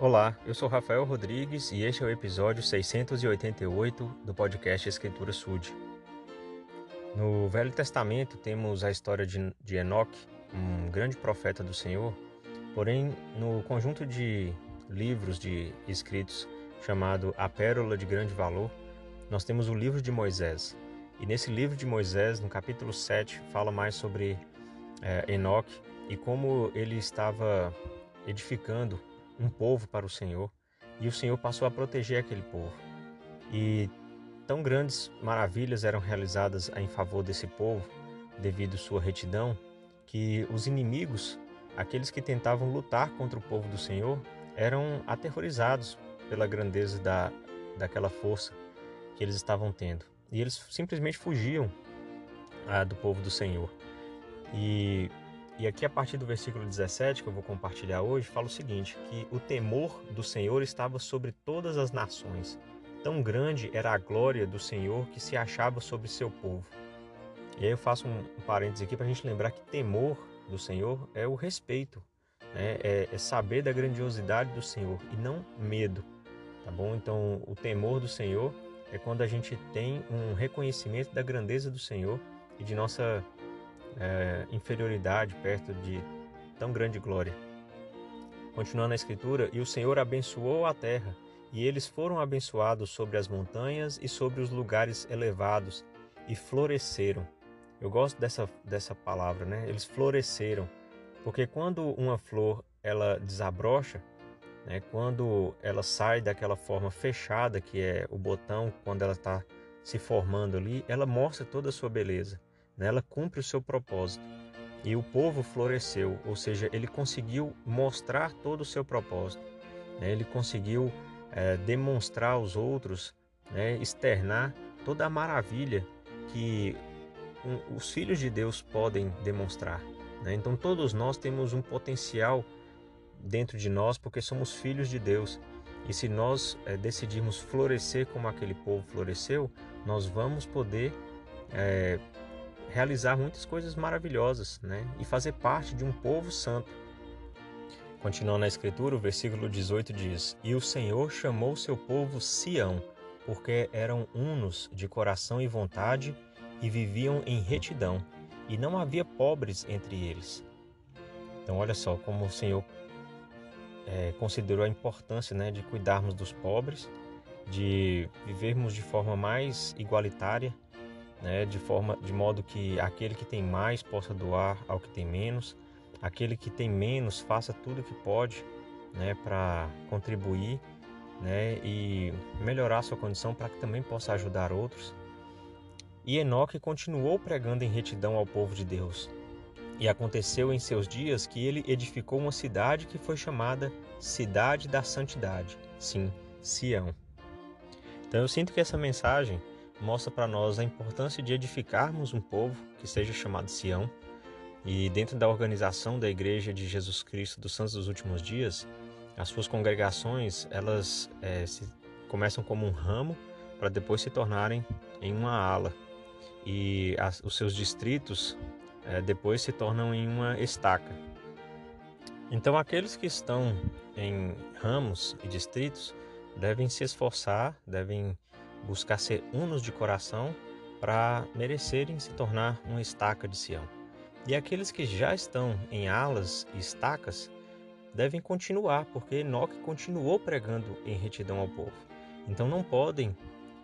Olá, eu sou Rafael Rodrigues e este é o episódio 688 do podcast Escritura Sud. No Velho Testamento temos a história de, de Enoque, um grande profeta do Senhor, porém no conjunto de livros de escritos chamado A Pérola de Grande Valor, nós temos o livro de Moisés. E nesse livro de Moisés, no capítulo 7, fala mais sobre é, Enoque e como ele estava edificando um povo para o Senhor e o Senhor passou a proteger aquele povo. E tão grandes maravilhas eram realizadas em favor desse povo, devido sua retidão, que os inimigos, aqueles que tentavam lutar contra o povo do Senhor, eram aterrorizados pela grandeza da, daquela força que eles estavam tendo. E eles simplesmente fugiam ah, do povo do Senhor. E e aqui a partir do versículo 17 que eu vou compartilhar hoje, fala o seguinte, que o temor do Senhor estava sobre todas as nações. Tão grande era a glória do Senhor que se achava sobre seu povo. E aí eu faço um, parênteses aqui para a gente lembrar que temor do Senhor é o respeito, né? é, é saber da grandiosidade do Senhor e não medo, tá bom? Então o temor do Senhor é quando a gente tem um reconhecimento da grandeza do Senhor e de nossa é, inferioridade perto de tão grande glória. Continuando a escritura, e o Senhor abençoou a terra, e eles foram abençoados sobre as montanhas e sobre os lugares elevados, e floresceram. Eu gosto dessa, dessa palavra, né? Eles floresceram, porque quando uma flor ela desabrocha, né? quando ela sai daquela forma fechada que é o botão, quando ela está se formando ali, ela mostra toda a sua beleza. Ela cumpre o seu propósito. E o povo floresceu, ou seja, ele conseguiu mostrar todo o seu propósito. Né? Ele conseguiu é, demonstrar aos outros, né? externar toda a maravilha que um, os filhos de Deus podem demonstrar. Né? Então, todos nós temos um potencial dentro de nós porque somos filhos de Deus. E se nós é, decidirmos florescer como aquele povo floresceu, nós vamos poder é, realizar muitas coisas maravilhosas né? e fazer parte de um povo santo. Continuando na escritura, o versículo 18 diz: E o Senhor chamou seu povo Sião, porque eram unos de coração e vontade e viviam em retidão, e não havia pobres entre eles. Então, olha só como o Senhor é, considerou a importância né, de cuidarmos dos pobres, de vivermos de forma mais igualitária né, de forma de modo que aquele que tem mais possa doar ao que tem menos, aquele que tem menos faça tudo o que pode, né, para contribuir, né, e melhorar sua condição para que também possa ajudar outros. E Enoque continuou pregando em retidão ao povo de Deus. E aconteceu em seus dias que ele edificou uma cidade que foi chamada Cidade da Santidade, sim, Sião. Então eu sinto que essa mensagem mostra para nós a importância de edificarmos um povo que seja chamado Sião. E dentro da organização da Igreja de Jesus Cristo dos Santos dos Últimos Dias, as suas congregações elas é, se, começam como um ramo para depois se tornarem em uma ala e as, os seus distritos é, depois se tornam em uma estaca. Então aqueles que estão em ramos e distritos devem se esforçar, devem buscar ser unos de coração para merecerem se tornar uma estaca de Sião. E aqueles que já estão em alas e estacas devem continuar, porque Enoque continuou pregando em retidão ao povo. Então não podem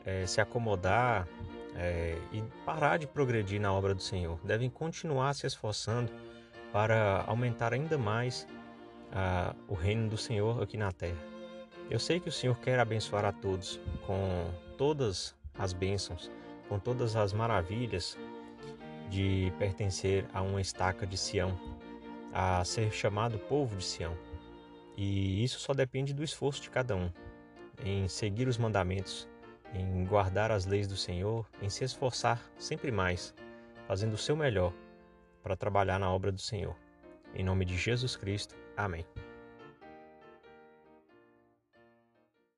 é, se acomodar é, e parar de progredir na obra do Senhor. Devem continuar se esforçando para aumentar ainda mais ah, o reino do Senhor aqui na terra. Eu sei que o Senhor quer abençoar a todos com todas as bênçãos, com todas as maravilhas de pertencer a uma estaca de Sião, a ser chamado povo de Sião. E isso só depende do esforço de cada um, em seguir os mandamentos, em guardar as leis do Senhor, em se esforçar sempre mais, fazendo o seu melhor para trabalhar na obra do Senhor. Em nome de Jesus Cristo. Amém.